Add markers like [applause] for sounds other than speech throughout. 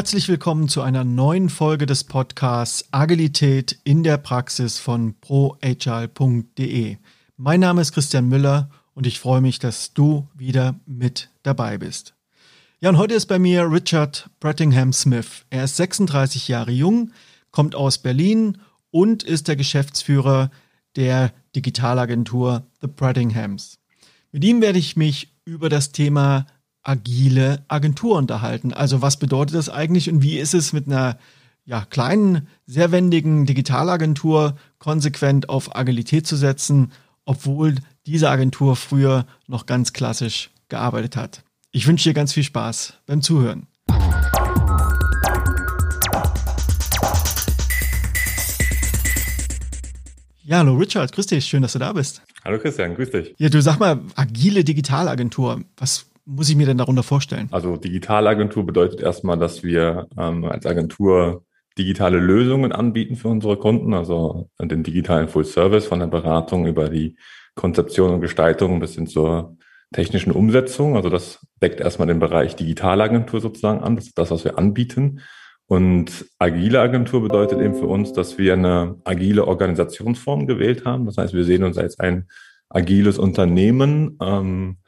Herzlich willkommen zu einer neuen Folge des Podcasts Agilität in der Praxis von proagile.de. Mein Name ist Christian Müller und ich freue mich, dass du wieder mit dabei bist. Ja, und heute ist bei mir Richard Brettingham Smith. Er ist 36 Jahre jung, kommt aus Berlin und ist der Geschäftsführer der Digitalagentur The Brettinghams. Mit ihm werde ich mich über das Thema agile Agentur unterhalten. Also was bedeutet das eigentlich und wie ist es mit einer ja, kleinen, sehr wendigen Digitalagentur konsequent auf Agilität zu setzen, obwohl diese Agentur früher noch ganz klassisch gearbeitet hat. Ich wünsche dir ganz viel Spaß beim Zuhören. Ja, hallo Richard, grüß dich, schön, dass du da bist. Hallo Christian, grüß dich. Ja, du sag mal, agile Digitalagentur, was muss ich mir denn darunter vorstellen? Also Digitalagentur bedeutet erstmal, dass wir ähm, als Agentur digitale Lösungen anbieten für unsere Kunden, also den digitalen Full Service von der Beratung über die Konzeption und Gestaltung bis hin zur technischen Umsetzung. Also das deckt erstmal den Bereich Digitalagentur sozusagen an. Das ist das, was wir anbieten. Und agile Agentur bedeutet eben für uns, dass wir eine agile Organisationsform gewählt haben. Das heißt, wir sehen uns als ein agiles Unternehmen ähm,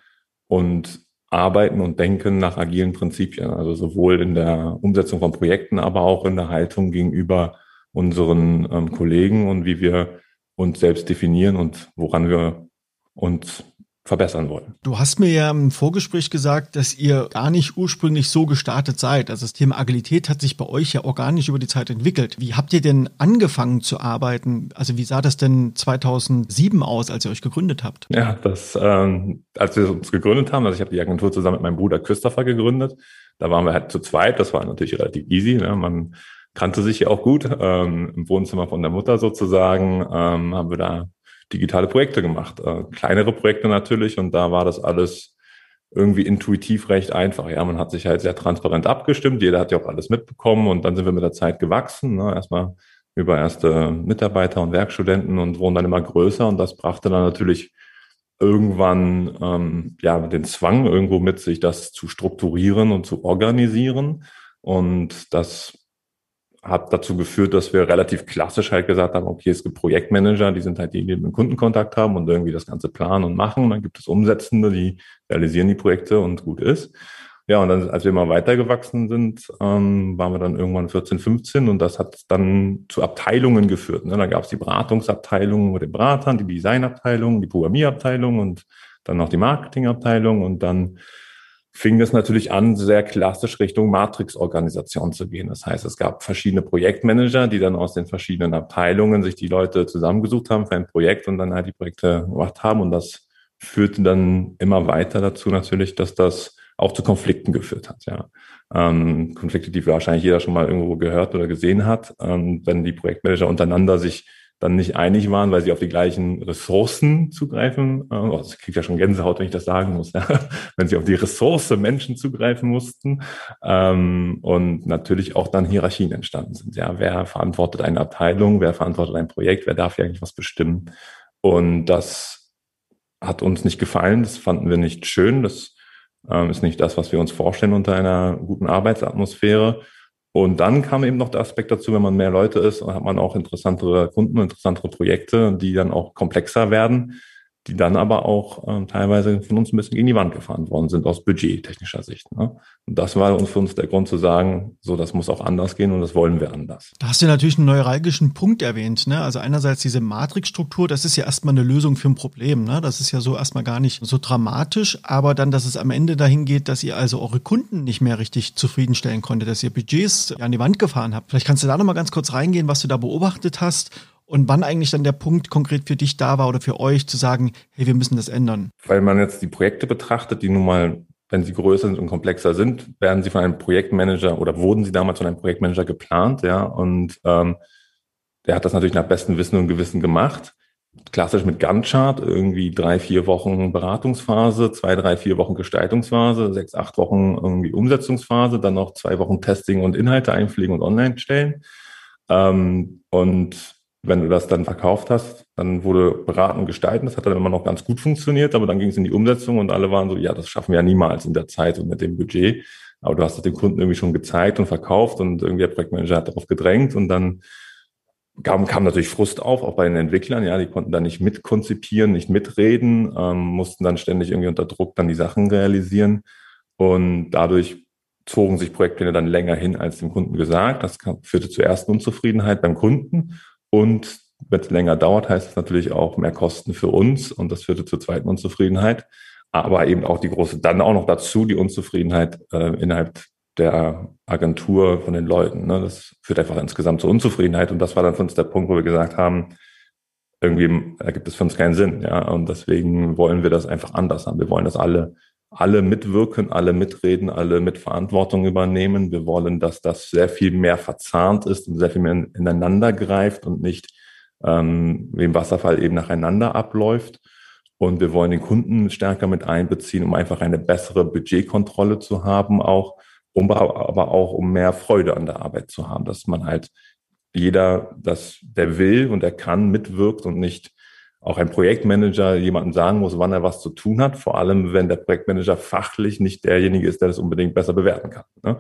und arbeiten und denken nach agilen Prinzipien. Also sowohl in der Umsetzung von Projekten, aber auch in der Haltung gegenüber unseren ähm, Kollegen und wie wir uns selbst definieren und woran wir uns verbessern wollen. Du hast mir ja im Vorgespräch gesagt, dass ihr gar nicht ursprünglich so gestartet seid. Also das Thema Agilität hat sich bei euch ja organisch über die Zeit entwickelt. Wie habt ihr denn angefangen zu arbeiten? Also wie sah das denn 2007 aus, als ihr euch gegründet habt? Ja, das, ähm, als wir uns gegründet haben, also ich habe die Agentur zusammen mit meinem Bruder Christopher gegründet. Da waren wir halt zu zweit. Das war natürlich relativ easy. Ne? Man kannte sich ja auch gut. Ähm, Im Wohnzimmer von der Mutter sozusagen ähm, haben wir da digitale Projekte gemacht. Äh, kleinere Projekte natürlich und da war das alles irgendwie intuitiv recht einfach. Ja, man hat sich halt sehr transparent abgestimmt, jeder hat ja auch alles mitbekommen und dann sind wir mit der Zeit gewachsen. Ne? Erstmal über erste Mitarbeiter und Werkstudenten und wurden dann immer größer und das brachte dann natürlich irgendwann ähm, ja den Zwang irgendwo mit sich, das zu strukturieren und zu organisieren. Und das hat dazu geführt, dass wir relativ klassisch halt gesagt haben, okay, es gibt Projektmanager, die sind halt die, die mit Kundenkontakt haben und irgendwie das Ganze planen und machen. Und dann gibt es Umsetzende, die realisieren die Projekte und gut ist. Ja, und dann, als wir mal weitergewachsen sind, ähm, waren wir dann irgendwann 14, 15 und das hat dann zu Abteilungen geführt. Ne? Da gab es die Beratungsabteilung mit den Beratern, die Designabteilung, die Programmierabteilung und dann noch die Marketingabteilung und dann fing es natürlich an, sehr klassisch Richtung Matrix-Organisation zu gehen. Das heißt, es gab verschiedene Projektmanager, die dann aus den verschiedenen Abteilungen sich die Leute zusammengesucht haben für ein Projekt und dann halt die Projekte gemacht haben. Und das führte dann immer weiter dazu natürlich, dass das auch zu Konflikten geführt hat. Ja. Ähm, Konflikte, die wahrscheinlich jeder schon mal irgendwo gehört oder gesehen hat, ähm, wenn die Projektmanager untereinander sich dann nicht einig waren, weil sie auf die gleichen Ressourcen zugreifen. Äh, oh, ich kriege ja schon Gänsehaut, wenn ich das sagen muss, [laughs] ja. wenn sie auf die Ressource Menschen zugreifen mussten ähm, und natürlich auch dann Hierarchien entstanden sind. Ja, wer verantwortet eine Abteilung, wer verantwortet ein Projekt, wer darf hier eigentlich was bestimmen? Und das hat uns nicht gefallen, das fanden wir nicht schön, das ähm, ist nicht das, was wir uns vorstellen unter einer guten Arbeitsatmosphäre. Und dann kam eben noch der Aspekt dazu, wenn man mehr Leute ist, hat man auch interessantere Kunden, interessantere Projekte, die dann auch komplexer werden die dann aber auch ähm, teilweise von uns ein bisschen gegen die Wand gefahren worden sind aus budgettechnischer Sicht. Ne? Und das war uns für uns der Grund zu sagen, so das muss auch anders gehen und das wollen wir anders. Da hast du natürlich einen neuralgischen Punkt erwähnt. Ne? Also einerseits diese Matrixstruktur, das ist ja erstmal eine Lösung für ein Problem. Ne? Das ist ja so erstmal gar nicht so dramatisch, aber dann, dass es am Ende dahin geht, dass ihr also eure Kunden nicht mehr richtig zufriedenstellen konntet, dass ihr Budgets an die Wand gefahren habt. Vielleicht kannst du da nochmal ganz kurz reingehen, was du da beobachtet hast und wann eigentlich dann der Punkt konkret für dich da war oder für euch zu sagen, hey, wir müssen das ändern? Weil man jetzt die Projekte betrachtet, die nun mal, wenn sie größer sind und komplexer sind, werden sie von einem Projektmanager oder wurden sie damals von einem Projektmanager geplant, ja, und ähm, der hat das natürlich nach bestem Wissen und Gewissen gemacht. Klassisch mit Gantt-Chart, irgendwie drei, vier Wochen Beratungsphase, zwei, drei, vier Wochen Gestaltungsphase, sechs, acht Wochen irgendwie Umsetzungsphase, dann noch zwei Wochen Testing und Inhalte einpflegen und online stellen. Ähm, und wenn du das dann verkauft hast, dann wurde beraten und gestalten. Das hat dann immer noch ganz gut funktioniert, aber dann ging es in die Umsetzung und alle waren so, ja, das schaffen wir ja niemals in der Zeit und mit dem Budget. Aber du hast es dem Kunden irgendwie schon gezeigt und verkauft und irgendwie der Projektmanager hat darauf gedrängt und dann kam, kam natürlich Frust auf, auch bei den Entwicklern. Ja, die konnten da nicht mitkonzipieren, nicht mitreden, ähm, mussten dann ständig irgendwie unter Druck dann die Sachen realisieren und dadurch zogen sich Projektpläne dann länger hin als dem Kunden gesagt. Das führte zur ersten Unzufriedenheit beim Kunden und wenn es länger dauert, heißt es natürlich auch mehr Kosten für uns und das führte zur zweiten Unzufriedenheit. Aber eben auch die große, dann auch noch dazu die Unzufriedenheit äh, innerhalb der Agentur von den Leuten. Ne? Das führt einfach insgesamt zur Unzufriedenheit und das war dann für uns der Punkt, wo wir gesagt haben, irgendwie ergibt es für uns keinen Sinn. Ja, und deswegen wollen wir das einfach anders haben. Wir wollen, dass alle alle mitwirken, alle mitreden, alle mit Verantwortung übernehmen. Wir wollen, dass das sehr viel mehr verzahnt ist und sehr viel mehr ineinander greift und nicht ähm, wie im Wasserfall eben nacheinander abläuft. Und wir wollen den Kunden stärker mit einbeziehen, um einfach eine bessere Budgetkontrolle zu haben, auch, um, aber auch um mehr Freude an der Arbeit zu haben, dass man halt jeder, dass der will und er kann, mitwirkt und nicht auch ein Projektmanager jemandem sagen muss, wann er was zu tun hat, vor allem wenn der Projektmanager fachlich nicht derjenige ist, der das unbedingt besser bewerten kann. Ne?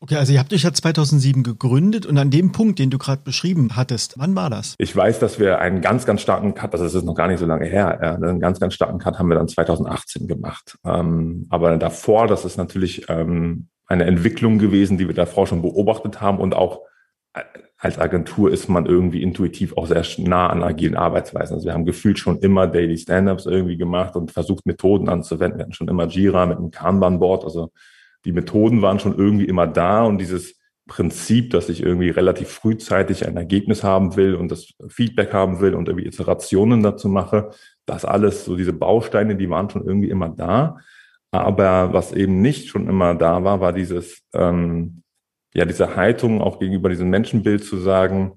Okay, also ihr habt euch ja 2007 gegründet und an dem Punkt, den du gerade beschrieben hattest, wann war das? Ich weiß, dass wir einen ganz, ganz starken Cut, also das ist noch gar nicht so lange her, ja, einen ganz, ganz starken Cut haben wir dann 2018 gemacht. Ähm, aber davor, das ist natürlich ähm, eine Entwicklung gewesen, die wir davor schon beobachtet haben und auch als Agentur ist man irgendwie intuitiv auch sehr nah an agilen Arbeitsweisen. Also wir haben gefühlt schon immer Daily Stand-ups irgendwie gemacht und versucht, Methoden anzuwenden. Wir hatten schon immer Jira mit einem Kanban-Board. Also die Methoden waren schon irgendwie immer da und dieses Prinzip, dass ich irgendwie relativ frühzeitig ein Ergebnis haben will und das Feedback haben will und irgendwie Iterationen dazu mache, das alles, so diese Bausteine, die waren schon irgendwie immer da. Aber was eben nicht schon immer da war, war dieses, ähm, ja, diese Haltung auch gegenüber diesem Menschenbild zu sagen,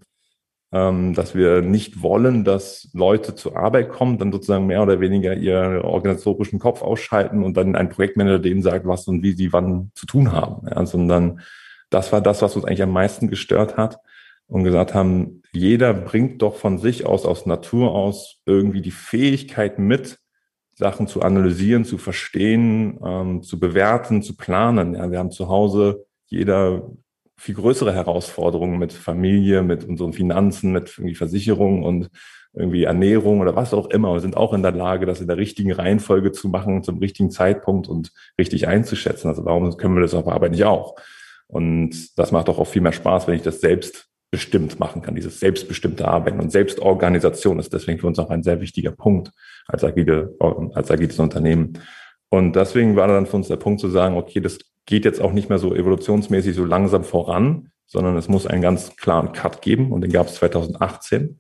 ähm, dass wir nicht wollen, dass Leute zur Arbeit kommen, dann sozusagen mehr oder weniger ihren organisatorischen Kopf ausschalten und dann ein Projektmanager denen sagt, was und wie sie wann zu tun haben. Ja, sondern das war das, was uns eigentlich am meisten gestört hat und gesagt haben, jeder bringt doch von sich aus, aus Natur aus irgendwie die Fähigkeit mit, Sachen zu analysieren, zu verstehen, ähm, zu bewerten, zu planen. Ja, wir haben zu Hause jeder viel größere Herausforderungen mit Familie, mit unseren Finanzen, mit irgendwie Versicherungen und irgendwie Ernährung oder was auch immer. Wir sind auch in der Lage, das in der richtigen Reihenfolge zu machen, zum richtigen Zeitpunkt und richtig einzuschätzen. Also warum können wir das auf Arbeit nicht auch? Und das macht doch auch viel mehr Spaß, wenn ich das selbst bestimmt machen kann, dieses selbstbestimmte Arbeiten und Selbstorganisation ist deswegen für uns auch ein sehr wichtiger Punkt als agile, als agiles Unternehmen. Und deswegen war dann für uns der Punkt zu sagen, okay, das geht jetzt auch nicht mehr so evolutionsmäßig so langsam voran, sondern es muss einen ganz klaren Cut geben und den gab es 2018.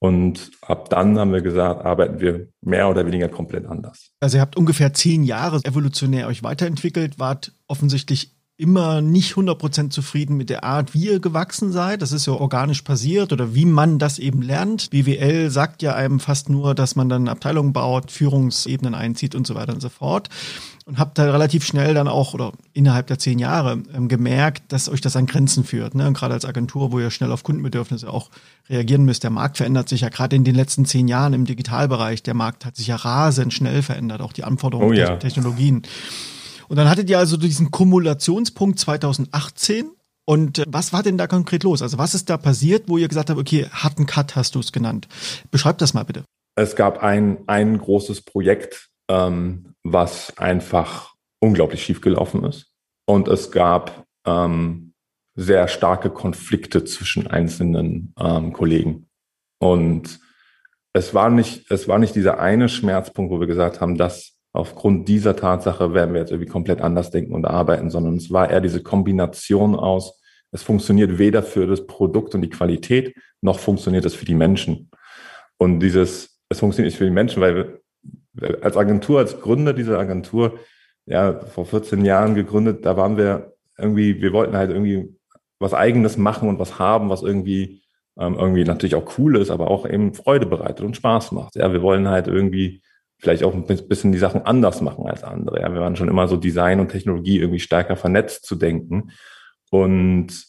Und ab dann haben wir gesagt, arbeiten wir mehr oder weniger komplett anders. Also ihr habt ungefähr zehn Jahre evolutionär euch weiterentwickelt, wart offensichtlich immer nicht 100% zufrieden mit der Art, wie ihr gewachsen seid. Das ist ja organisch passiert oder wie man das eben lernt. BWL sagt ja einem fast nur, dass man dann Abteilungen baut, Führungsebenen einzieht und so weiter und so fort. Und habt da relativ schnell dann auch oder innerhalb der zehn Jahre ähm, gemerkt, dass euch das an Grenzen führt. Ne? Und gerade als Agentur, wo ihr schnell auf Kundenbedürfnisse auch reagieren müsst. Der Markt verändert sich ja gerade in den letzten zehn Jahren im Digitalbereich. Der Markt hat sich ja rasend schnell verändert, auch die Anforderungen oh, ja. der Technologien. Und dann hattet ihr also diesen Kumulationspunkt 2018. Und äh, was war denn da konkret los? Also was ist da passiert, wo ihr gesagt habt, okay, harten Cut hast du es genannt. Beschreib das mal bitte. Es gab ein, ein großes Projekt, ähm, was einfach unglaublich schiefgelaufen ist. Und es gab ähm, sehr starke Konflikte zwischen einzelnen ähm, Kollegen. Und es war nicht, es war nicht dieser eine Schmerzpunkt, wo wir gesagt haben, das aufgrund dieser Tatsache werden wir jetzt irgendwie komplett anders denken und arbeiten, sondern es war eher diese Kombination aus, es funktioniert weder für das Produkt und die Qualität, noch funktioniert es für die Menschen. Und dieses, es funktioniert nicht für die Menschen, weil wir, als Agentur, als Gründer dieser Agentur, ja, vor 14 Jahren gegründet, da waren wir irgendwie, wir wollten halt irgendwie was Eigenes machen und was haben, was irgendwie, ähm, irgendwie natürlich auch cool ist, aber auch eben Freude bereitet und Spaß macht. Ja, wir wollen halt irgendwie vielleicht auch ein bisschen die Sachen anders machen als andere. Ja, wir waren schon immer so Design und Technologie irgendwie stärker vernetzt zu denken. Und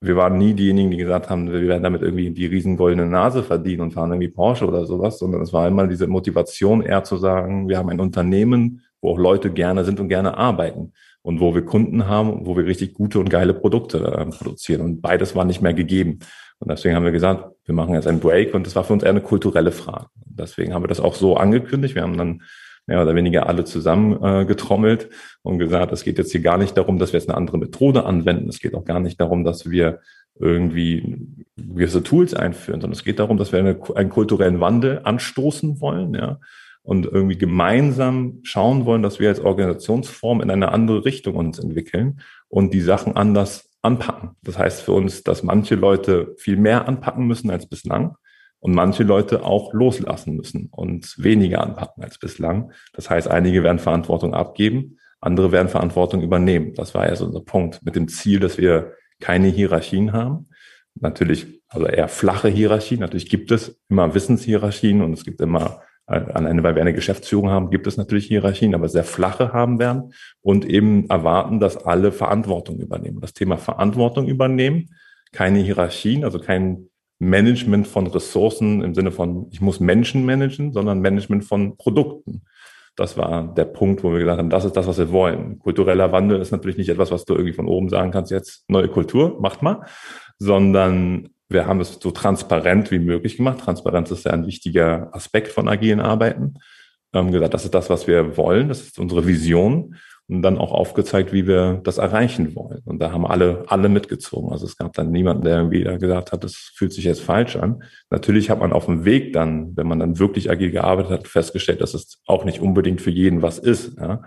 wir waren nie diejenigen, die gesagt haben, wir werden damit irgendwie die riesengoldene Nase verdienen und fahren irgendwie Porsche oder sowas, sondern es war immer diese Motivation eher zu sagen, wir haben ein Unternehmen, wo auch Leute gerne sind und gerne arbeiten und wo wir Kunden haben, wo wir richtig gute und geile Produkte äh, produzieren. Und beides war nicht mehr gegeben. Und deswegen haben wir gesagt, wir machen jetzt einen Break und das war für uns eher eine kulturelle Frage. Deswegen haben wir das auch so angekündigt. Wir haben dann mehr oder weniger alle zusammen äh, getrommelt und gesagt, es geht jetzt hier gar nicht darum, dass wir jetzt eine andere Methode anwenden. Es geht auch gar nicht darum, dass wir irgendwie gewisse Tools einführen, sondern es geht darum, dass wir eine, einen kulturellen Wandel anstoßen wollen, ja, und irgendwie gemeinsam schauen wollen, dass wir als Organisationsform in eine andere Richtung uns entwickeln und die Sachen anders anpacken. Das heißt für uns, dass manche Leute viel mehr anpacken müssen als bislang und manche Leute auch loslassen müssen und weniger anpacken als bislang. Das heißt, einige werden Verantwortung abgeben, andere werden Verantwortung übernehmen. Das war ja so unser Punkt mit dem Ziel, dass wir keine Hierarchien haben. Natürlich, also eher flache Hierarchien. Natürlich gibt es immer Wissenshierarchien und es gibt immer, alleine weil wir eine Geschäftsführung haben, gibt es natürlich Hierarchien, aber sehr flache haben werden und eben erwarten, dass alle Verantwortung übernehmen. Das Thema Verantwortung übernehmen, keine Hierarchien, also kein Management von Ressourcen im Sinne von, ich muss Menschen managen, sondern Management von Produkten. Das war der Punkt, wo wir gesagt haben, das ist das, was wir wollen. Kultureller Wandel ist natürlich nicht etwas, was du irgendwie von oben sagen kannst, jetzt neue Kultur, macht mal, sondern wir haben es so transparent wie möglich gemacht. Transparenz ist ja ein wichtiger Aspekt von agilen Arbeiten. Wir haben gesagt, das ist das, was wir wollen, das ist unsere Vision und dann auch aufgezeigt, wie wir das erreichen wollen. Und da haben alle, alle mitgezogen. Also es gab dann niemanden, der irgendwie da gesagt hat, das fühlt sich jetzt falsch an. Natürlich hat man auf dem Weg dann, wenn man dann wirklich agil gearbeitet hat, festgestellt, dass es auch nicht unbedingt für jeden was ist. Ja.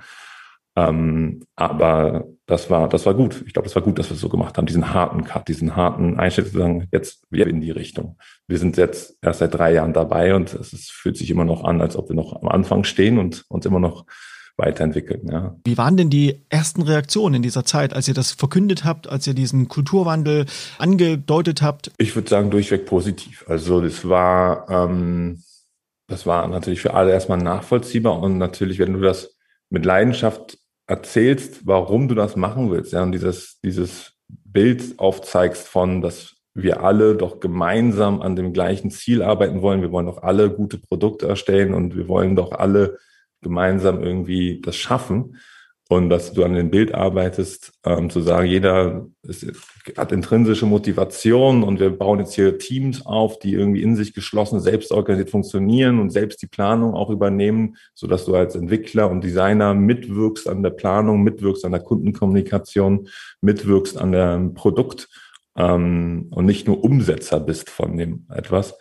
Ähm, aber das war, das war gut. Ich glaube, das war gut, dass wir es so gemacht haben, diesen harten Cut, diesen harten Einschnitt zu sagen, jetzt wir in die Richtung. Wir sind jetzt erst seit drei Jahren dabei und es ist, fühlt sich immer noch an, als ob wir noch am Anfang stehen und uns immer noch weiterentwickeln. Ja. Wie waren denn die ersten Reaktionen in dieser Zeit, als ihr das verkündet habt, als ihr diesen Kulturwandel angedeutet habt? Ich würde sagen, durchweg positiv. Also das war, ähm, das war natürlich für alle erstmal nachvollziehbar und natürlich, wenn du das mit Leidenschaft erzählst, warum du das machen willst, ja, und dieses, dieses Bild aufzeigst von, dass wir alle doch gemeinsam an dem gleichen Ziel arbeiten wollen. Wir wollen doch alle gute Produkte erstellen und wir wollen doch alle gemeinsam irgendwie das schaffen und dass du an dem Bild arbeitest, ähm, zu sagen, jeder ist, hat intrinsische Motivation und wir bauen jetzt hier Teams auf, die irgendwie in sich geschlossen, selbst organisiert funktionieren und selbst die Planung auch übernehmen, so dass du als Entwickler und Designer mitwirkst an der Planung, mitwirkst an der Kundenkommunikation, mitwirkst an dem Produkt ähm, und nicht nur Umsetzer bist von dem etwas.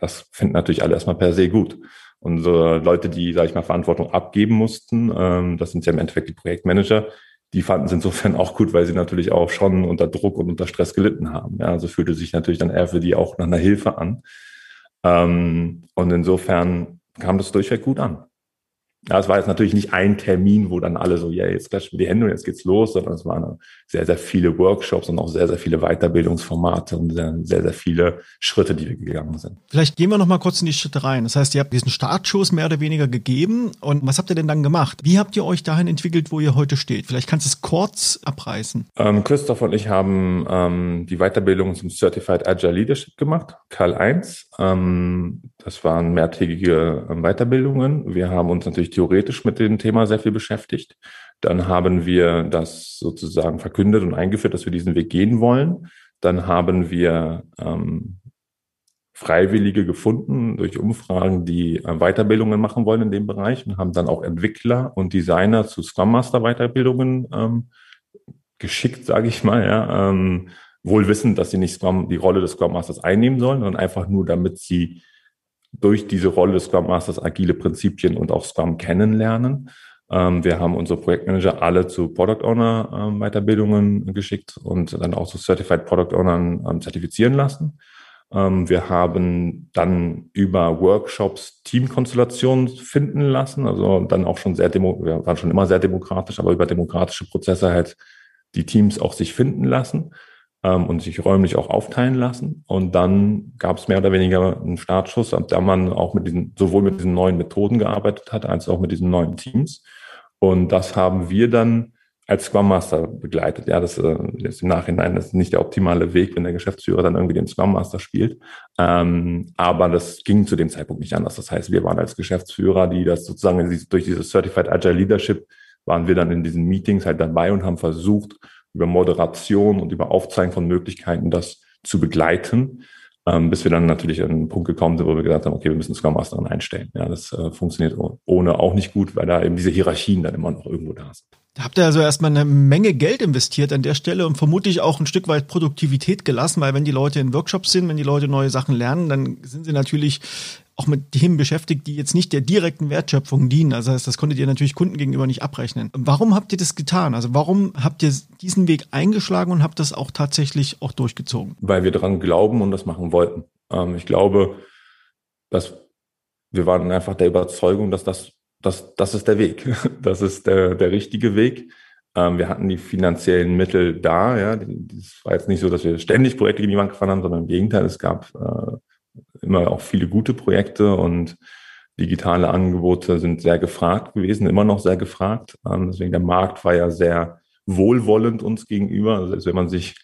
Das finden natürlich alle erstmal per se gut unsere Leute, die, sage ich mal, Verantwortung abgeben mussten, ähm, das sind ja im Endeffekt die Projektmanager, die fanden es insofern auch gut, weil sie natürlich auch schon unter Druck und unter Stress gelitten haben. Ja, also fühlte sich natürlich dann eher für die auch nach einer Hilfe an. Ähm, und insofern kam das durchweg gut an. Ja, es war jetzt natürlich nicht ein Termin, wo dann alle so, ja, jetzt klatschen wir die Hände und jetzt geht's los, sondern es waren sehr, sehr viele Workshops und auch sehr, sehr viele Weiterbildungsformate und sehr, sehr, viele Schritte, die wir gegangen sind. Vielleicht gehen wir noch mal kurz in die Schritte rein. Das heißt, ihr habt diesen Startschuss mehr oder weniger gegeben und was habt ihr denn dann gemacht? Wie habt ihr euch dahin entwickelt, wo ihr heute steht? Vielleicht kannst du es kurz abreißen. Ähm, Christoph und ich haben ähm, die Weiterbildung zum Certified Agile Leadership gemacht, Karl 1. Ähm, das waren mehrtägige ähm, Weiterbildungen. Wir haben uns natürlich theoretisch mit dem Thema sehr viel beschäftigt. Dann haben wir das sozusagen verkündet und eingeführt, dass wir diesen Weg gehen wollen. Dann haben wir ähm, Freiwillige gefunden durch Umfragen, die äh, Weiterbildungen machen wollen in dem Bereich und haben dann auch Entwickler und Designer zu Scrum Master Weiterbildungen ähm, geschickt, sage ich mal, ja, ähm, wohl wissend, dass sie nicht Scrum, die Rolle des Scrum Masters einnehmen sollen, sondern einfach nur, damit sie durch diese Rolle des Scrum Masters agile Prinzipien und auch Scrum kennenlernen. Ähm, wir haben unsere Projektmanager alle zu Product Owner ähm, Weiterbildungen geschickt und dann auch zu Certified Product Ownern ähm, zertifizieren lassen. Ähm, wir haben dann über Workshops Teamkonstellationen finden lassen, also dann auch schon sehr demo, wir waren schon immer sehr demokratisch, aber über demokratische Prozesse halt die Teams auch sich finden lassen ähm, und sich räumlich auch aufteilen lassen. Und dann gab es mehr oder weniger einen Startschuss, ab der man auch mit diesen, sowohl mit diesen neuen Methoden gearbeitet hat, als auch mit diesen neuen Teams. Und das haben wir dann als Scrum Master begleitet. Ja, das äh, ist im Nachhinein das ist nicht der optimale Weg, wenn der Geschäftsführer dann irgendwie den Scrum Master spielt. Ähm, aber das ging zu dem Zeitpunkt nicht anders. Das heißt, wir waren als Geschäftsführer, die das sozusagen durch dieses Certified Agile Leadership waren wir dann in diesen Meetings halt dabei und haben versucht, über Moderation und über Aufzeigen von Möglichkeiten das zu begleiten, ähm, bis wir dann natürlich an einen Punkt gekommen sind, wo wir gesagt haben, okay, wir müssen Scrum Masterin einstellen. Ja, das äh, funktioniert ohne auch nicht gut, weil da eben diese Hierarchien dann immer noch irgendwo da sind. Da habt ihr also erstmal eine Menge Geld investiert an der Stelle und vermutlich auch ein Stück weit Produktivität gelassen, weil wenn die Leute in Workshops sind, wenn die Leute neue Sachen lernen, dann sind sie natürlich auch mit Themen beschäftigt, die jetzt nicht der direkten Wertschöpfung dienen. Also das konntet ihr natürlich Kunden gegenüber nicht abrechnen. Warum habt ihr das getan? Also warum habt ihr diesen Weg eingeschlagen und habt das auch tatsächlich auch durchgezogen? Weil wir daran glauben und das machen wollten. Ähm, ich glaube, dass wir waren einfach der Überzeugung, dass das das, das ist der Weg. [laughs] Das ist der, der richtige Weg. Ähm, wir hatten die finanziellen Mittel da. Ja, es war jetzt nicht so, dass wir ständig Projekte in die Wand gefahren haben, sondern im Gegenteil, es gab äh, immer auch viele gute Projekte und digitale Angebote sind sehr gefragt gewesen, immer noch sehr gefragt. Ähm, deswegen der Markt war ja sehr wohlwollend uns gegenüber. Also wenn man sich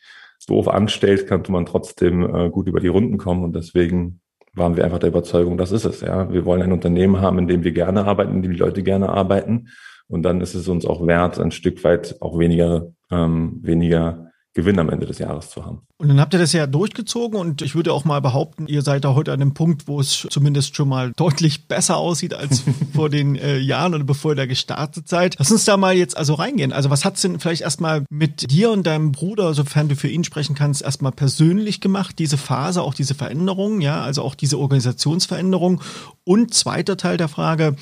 doof anstellt, kann man trotzdem äh, gut über die Runden kommen und deswegen waren wir einfach der Überzeugung, das ist es. Ja, wir wollen ein Unternehmen haben, in dem wir gerne arbeiten, in dem die Leute gerne arbeiten. Und dann ist es uns auch wert, ein Stück weit auch weniger, ähm, weniger Gewinn am Ende des Jahres zu haben. Und dann habt ihr das ja durchgezogen und ich würde auch mal behaupten, ihr seid da heute an dem Punkt, wo es zumindest schon mal deutlich besser aussieht als [laughs] vor den äh, Jahren oder bevor ihr da gestartet seid. Lass uns da mal jetzt also reingehen. Also was hat's denn vielleicht erstmal mit dir und deinem Bruder, sofern du für ihn sprechen kannst, erstmal persönlich gemacht, diese Phase, auch diese Veränderung, ja, also auch diese Organisationsveränderung und zweiter Teil der Frage,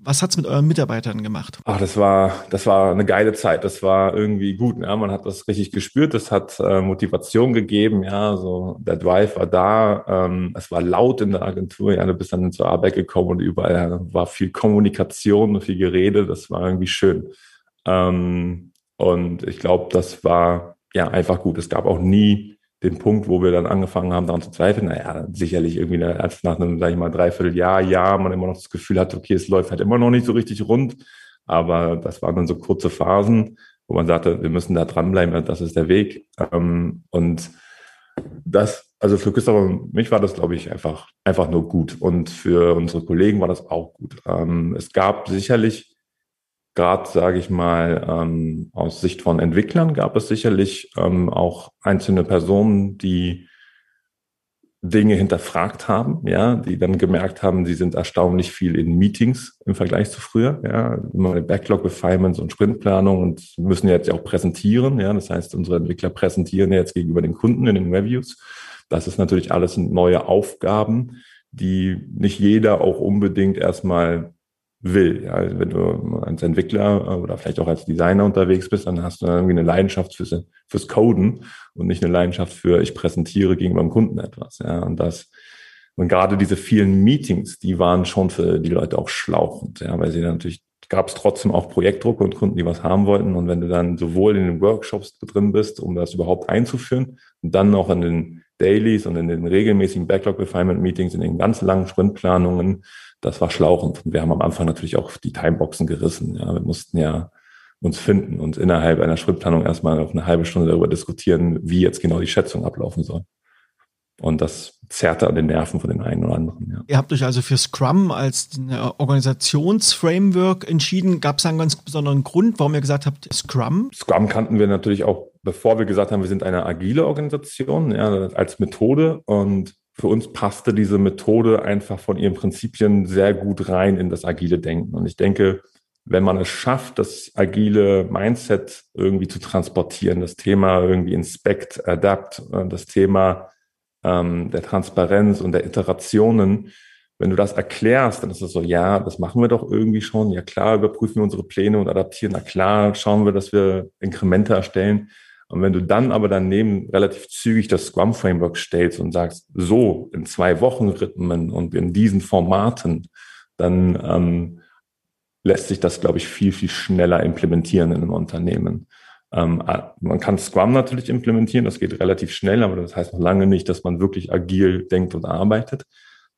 was hat's mit euren Mitarbeitern gemacht? Ach, das war, das war eine geile Zeit. Das war irgendwie gut. Ja, man hat das richtig gespürt. Das hat äh, Motivation gegeben. Ja, so der Drive war da. Ähm, es war laut in der Agentur. Ja, du bist dann zur Arbeit gekommen und überall ja, war viel Kommunikation und viel Gerede. Das war irgendwie schön. Ähm, und ich glaube, das war ja einfach gut. Es gab auch nie den Punkt, wo wir dann angefangen haben, daran zu zweifeln, naja, sicherlich irgendwie als nach einem, sag ich mal, Dreivierteljahr, Jahr, man immer noch das Gefühl hat, okay, es läuft halt immer noch nicht so richtig rund. Aber das waren dann so kurze Phasen, wo man sagte, wir müssen da dranbleiben, das ist der Weg. Ähm, und das, also für Christopher und mich war das, glaube ich, einfach, einfach nur gut. Und für unsere Kollegen war das auch gut. Ähm, es gab sicherlich gerade, sage ich mal, ähm, aus Sicht von Entwicklern gab es sicherlich ähm, auch einzelne Personen, die Dinge hinterfragt haben, ja, die dann gemerkt haben, sie sind erstaunlich viel in Meetings im Vergleich zu früher, ja, immer mit Backlog Refinements und Sprintplanung und müssen jetzt ja auch präsentieren, ja, das heißt, unsere Entwickler präsentieren jetzt gegenüber den Kunden in den Reviews. Das ist natürlich alles neue Aufgaben, die nicht jeder auch unbedingt erstmal will. Ja, also wenn du als Entwickler äh, oder vielleicht auch als Designer unterwegs bist, dann hast du irgendwie eine Leidenschaft fürs, fürs Coden und nicht eine Leidenschaft für, ich präsentiere gegenüber dem Kunden etwas. Ja, und das, und gerade diese vielen Meetings, die waren schon für die Leute auch schlauchend, ja, weil sie natürlich gab es trotzdem auch Projektdruck und Kunden, die was haben wollten. Und wenn du dann sowohl in den Workshops drin bist, um das überhaupt einzuführen, und dann noch in den Dailies und in den regelmäßigen Backlog Refinement Meetings, in den ganz langen Sprintplanungen, das war schlauchend. Und wir haben am Anfang natürlich auch die Timeboxen gerissen. Ja, wir mussten ja uns finden und innerhalb einer Schrittplanung erstmal auf eine halbe Stunde darüber diskutieren, wie jetzt genau die Schätzung ablaufen soll. Und das zerrte an den Nerven von den einen oder anderen. Ja. Ihr habt euch also für Scrum als Organisationsframework entschieden. Gab es einen ganz besonderen Grund, warum ihr gesagt habt, Scrum? Scrum kannten wir natürlich auch, bevor wir gesagt haben, wir sind eine agile Organisation, ja, als Methode. Und für uns passte diese Methode einfach von ihren Prinzipien sehr gut rein in das agile Denken. Und ich denke, wenn man es schafft, das agile Mindset irgendwie zu transportieren, das Thema irgendwie Inspect, Adapt, äh, das Thema ähm, der Transparenz und der Iterationen, wenn du das erklärst, dann ist es so, ja, das machen wir doch irgendwie schon. Ja klar, überprüfen wir unsere Pläne und adaptieren. Na klar, schauen wir, dass wir Inkremente erstellen. Und wenn du dann aber daneben relativ zügig das Scrum Framework stellst und sagst, so in zwei Wochen Rhythmen und in diesen Formaten, dann ähm, lässt sich das, glaube ich, viel, viel schneller implementieren in einem Unternehmen. Ähm, man kann Scrum natürlich implementieren, das geht relativ schnell, aber das heißt noch lange nicht, dass man wirklich agil denkt und arbeitet.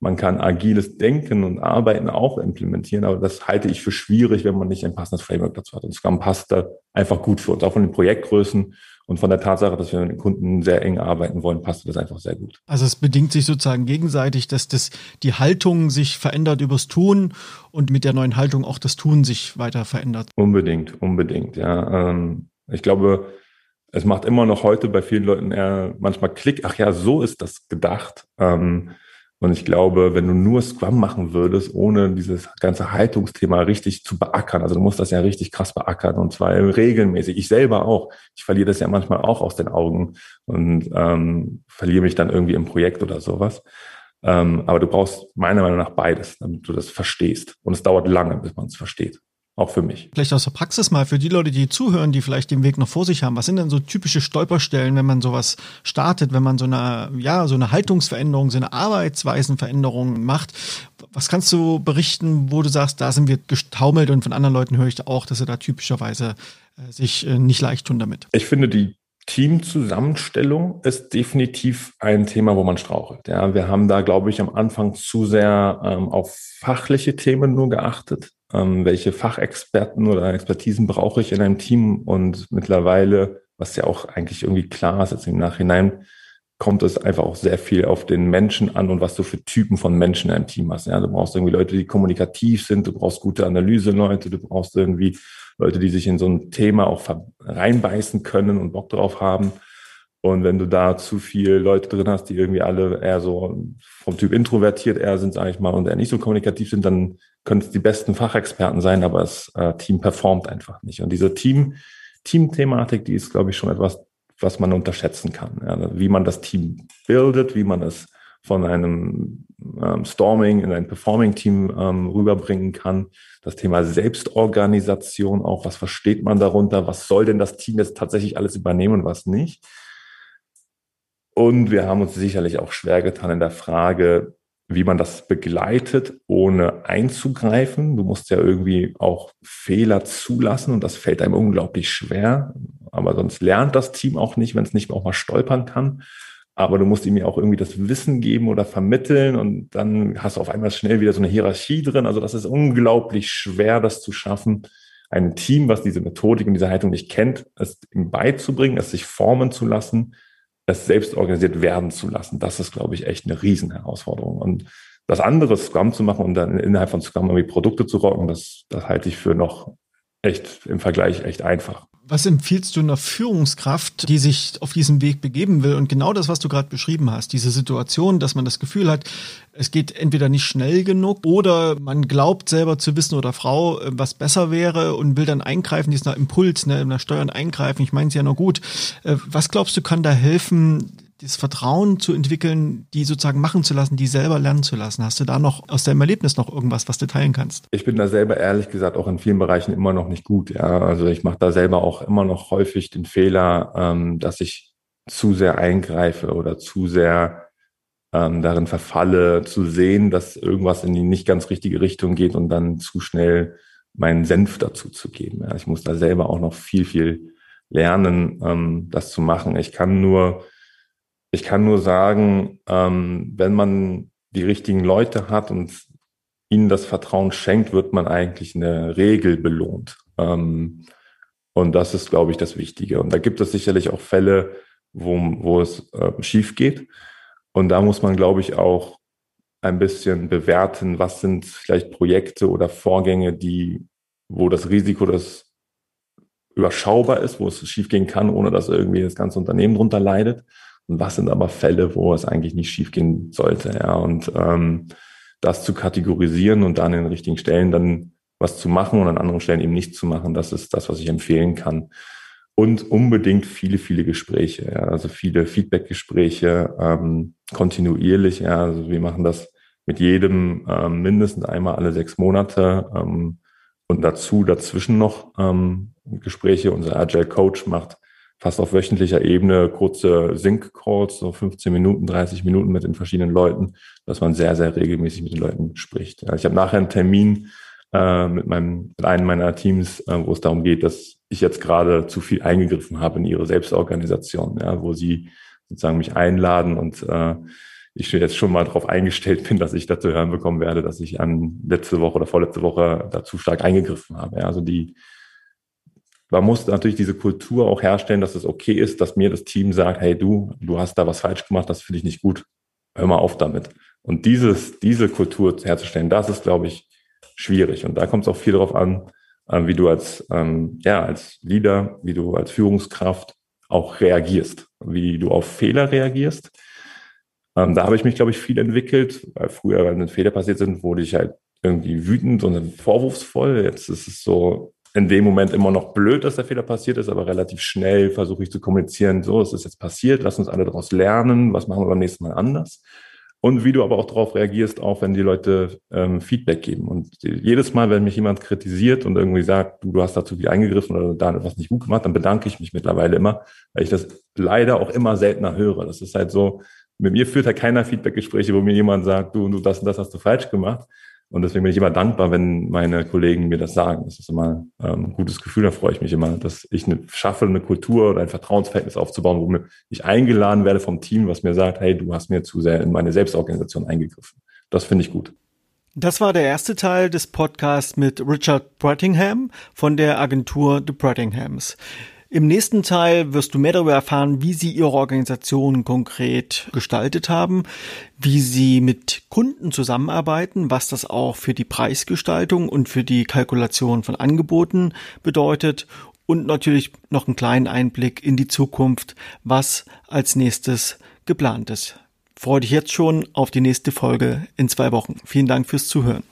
Man kann agiles Denken und Arbeiten auch implementieren, aber das halte ich für schwierig, wenn man nicht ein passendes Framework dazu hat. Und Scrum passt da einfach gut für uns, auch von den Projektgrößen und von der Tatsache, dass wir mit den Kunden sehr eng arbeiten wollen, passt das einfach sehr gut. Also es bedingt sich sozusagen gegenseitig, dass das, die Haltung sich verändert übers Tun und mit der neuen Haltung auch das Tun sich weiter verändert. Unbedingt, unbedingt, ja. Ähm, ich glaube, es macht immer noch heute bei vielen Leuten eher manchmal Klick, ach ja, so ist das gedacht. Ähm, und ich glaube, wenn du nur Scrum machen würdest, ohne dieses ganze Haltungsthema richtig zu beackern, also du musst das ja richtig krass beackern und zwar regelmäßig. Ich selber auch. Ich verliere das ja manchmal auch aus den Augen und ähm, verliere mich dann irgendwie im Projekt oder sowas. Ähm, aber du brauchst meiner Meinung nach beides, damit du das verstehst. Und es dauert lange, bis man es versteht. Auch für mich. Vielleicht aus der Praxis mal für die Leute, die zuhören, die vielleicht den Weg noch vor sich haben. Was sind denn so typische Stolperstellen, wenn man sowas startet, wenn man so eine, ja, so eine Haltungsveränderung, so eine Arbeitsweisenveränderung macht? Was kannst du berichten, wo du sagst, da sind wir gestaumelt und von anderen Leuten höre ich auch, dass sie da typischerweise äh, sich äh, nicht leicht tun damit? Ich finde, die Teamzusammenstellung ist definitiv ein Thema, wo man strauchelt. Ja, wir haben da, glaube ich, am Anfang zu sehr ähm, auf fachliche Themen nur geachtet ähm, welche Fachexperten oder Expertisen brauche ich in einem Team und mittlerweile, was ja auch eigentlich irgendwie klar ist jetzt im Nachhinein, kommt es einfach auch sehr viel auf den Menschen an und was du für Typen von Menschen in einem Team hast. Ja, du brauchst irgendwie Leute, die kommunikativ sind, du brauchst gute Analyseleute, du brauchst irgendwie Leute, die sich in so ein Thema auch reinbeißen können und Bock drauf haben. Und wenn du da zu viele Leute drin hast, die irgendwie alle eher so vom Typ introvertiert eher sind, sage ich mal, und eher nicht so kommunikativ sind, dann können es die besten Fachexperten sein, aber das äh, Team performt einfach nicht. Und diese Team, Team-Thematik, die ist, glaube ich, schon etwas, was man unterschätzen kann. Ja, wie man das Team bildet, wie man es von einem ähm, Storming in ein Performing-Team ähm, rüberbringen kann. Das Thema Selbstorganisation auch, was versteht man darunter? Was soll denn das Team jetzt tatsächlich alles übernehmen und was nicht? Und wir haben uns sicherlich auch schwer getan in der Frage, wie man das begleitet, ohne einzugreifen. Du musst ja irgendwie auch Fehler zulassen und das fällt einem unglaublich schwer. Aber sonst lernt das Team auch nicht, wenn es nicht auch mal stolpern kann. Aber du musst ihm ja auch irgendwie das Wissen geben oder vermitteln und dann hast du auf einmal schnell wieder so eine Hierarchie drin. Also das ist unglaublich schwer, das zu schaffen, ein Team, was diese Methodik und diese Haltung nicht kennt, es ihm beizubringen, es sich formen zu lassen, es selbst organisiert werden zu lassen. Das ist, glaube ich, echt eine Riesenherausforderung. Und das andere Scrum zu machen und dann innerhalb von Scrum irgendwie Produkte zu rocken, das, das halte ich für noch echt im Vergleich echt einfach. Was empfiehlst du einer Führungskraft, die sich auf diesen Weg begeben will? Und genau das, was du gerade beschrieben hast, diese Situation, dass man das Gefühl hat, es geht entweder nicht schnell genug oder man glaubt selber zu wissen oder Frau, äh, was besser wäre und will dann eingreifen, dieser Impuls, ne, in der Steuern eingreifen. Ich meine es ja nur gut. Äh, was glaubst du, kann da helfen, das Vertrauen zu entwickeln, die sozusagen machen zu lassen, die selber lernen zu lassen. Hast du da noch aus deinem Erlebnis noch irgendwas, was du teilen kannst? Ich bin da selber ehrlich gesagt auch in vielen Bereichen immer noch nicht gut. Ja, also ich mache da selber auch immer noch häufig den Fehler, ähm, dass ich zu sehr eingreife oder zu sehr ähm, darin verfalle, zu sehen, dass irgendwas in die nicht ganz richtige Richtung geht und dann zu schnell meinen Senf dazu zu geben. Ja, ich muss da selber auch noch viel, viel lernen, ähm, das zu machen. Ich kann nur ich kann nur sagen, ähm, wenn man die richtigen Leute hat und ihnen das Vertrauen schenkt, wird man eigentlich in der Regel belohnt. Ähm, und das ist, glaube ich, das Wichtige. Und da gibt es sicherlich auch Fälle, wo, wo es äh, schief geht. Und da muss man, glaube ich, auch ein bisschen bewerten, was sind vielleicht Projekte oder Vorgänge, die, wo das Risiko das überschaubar ist, wo es schiefgehen kann, ohne dass irgendwie das ganze Unternehmen drunter leidet. Was sind aber Fälle, wo es eigentlich nicht schiefgehen sollte? Ja, und ähm, das zu kategorisieren und dann in den richtigen Stellen dann was zu machen und an anderen Stellen eben nicht zu machen, das ist das, was ich empfehlen kann. Und unbedingt viele, viele Gespräche, ja, also viele Feedback-Gespräche, ähm, kontinuierlich. Ja, also wir machen das mit jedem ähm, mindestens einmal alle sechs Monate ähm, und dazu dazwischen noch ähm, Gespräche. Unser Agile Coach macht fast auf wöchentlicher Ebene kurze Sync-Calls, so 15 Minuten, 30 Minuten mit den verschiedenen Leuten, dass man sehr, sehr regelmäßig mit den Leuten spricht. Ich habe nachher einen Termin äh, mit, meinem, mit einem meiner Teams, äh, wo es darum geht, dass ich jetzt gerade zu viel eingegriffen habe in ihre Selbstorganisation, ja, wo sie sozusagen mich einladen und äh, ich jetzt schon mal darauf eingestellt [laughs] bin, dass ich dazu hören bekommen werde, dass ich an letzte Woche oder vorletzte Woche dazu stark eingegriffen habe. Ja, also die, man muss natürlich diese Kultur auch herstellen, dass es okay ist, dass mir das Team sagt, hey du, du hast da was falsch gemacht, das finde ich nicht gut. Hör mal auf damit. Und dieses, diese Kultur herzustellen, das ist, glaube ich, schwierig. Und da kommt es auch viel darauf an, äh, wie du als, ähm, ja, als Leader, wie du als Führungskraft auch reagierst, wie du auf Fehler reagierst. Ähm, da habe ich mich, glaube ich, viel entwickelt, weil früher, wenn Fehler passiert sind, wurde ich halt irgendwie wütend und vorwurfsvoll. Jetzt ist es so in dem Moment immer noch blöd, dass der Fehler passiert ist, aber relativ schnell versuche ich zu kommunizieren, so, es ist jetzt passiert, lass uns alle daraus lernen, was machen wir beim nächsten Mal anders und wie du aber auch darauf reagierst, auch wenn die Leute ähm, Feedback geben. Und jedes Mal, wenn mich jemand kritisiert und irgendwie sagt, du, du hast da zu viel eingegriffen oder da etwas nicht gut gemacht, dann bedanke ich mich mittlerweile immer, weil ich das leider auch immer seltener höre. Das ist halt so, mit mir führt halt keiner Feedbackgespräche, wo mir jemand sagt, du, du das und das hast du falsch gemacht. Und deswegen bin ich immer dankbar, wenn meine Kollegen mir das sagen. Das ist immer ähm, ein gutes Gefühl, da freue ich mich immer, dass ich eine, schaffe, eine Kultur oder ein Vertrauensverhältnis aufzubauen, wo ich eingeladen werde vom Team, was mir sagt, hey, du hast mir zu sehr in meine Selbstorganisation eingegriffen. Das finde ich gut. Das war der erste Teil des Podcasts mit Richard Brettingham von der Agentur The Brettinghams. Im nächsten Teil wirst du mehr darüber erfahren, wie sie ihre Organisation konkret gestaltet haben, wie sie mit Kunden zusammenarbeiten, was das auch für die Preisgestaltung und für die Kalkulation von Angeboten bedeutet und natürlich noch einen kleinen Einblick in die Zukunft, was als nächstes geplant ist. Freue dich jetzt schon auf die nächste Folge in zwei Wochen. Vielen Dank fürs Zuhören.